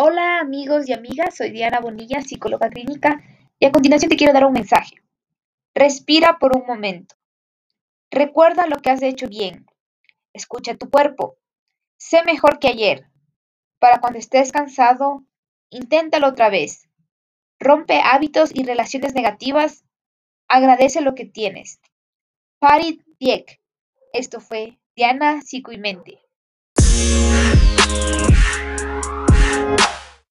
Hola amigos y amigas, soy Diana Bonilla, psicóloga clínica, y a continuación te quiero dar un mensaje. Respira por un momento. Recuerda lo que has hecho bien. Escucha tu cuerpo. Sé mejor que ayer. Para cuando estés cansado, inténtalo otra vez. Rompe hábitos y relaciones negativas. Agradece lo que tienes. Farid Diek. Esto fue Diana Psico y Mente.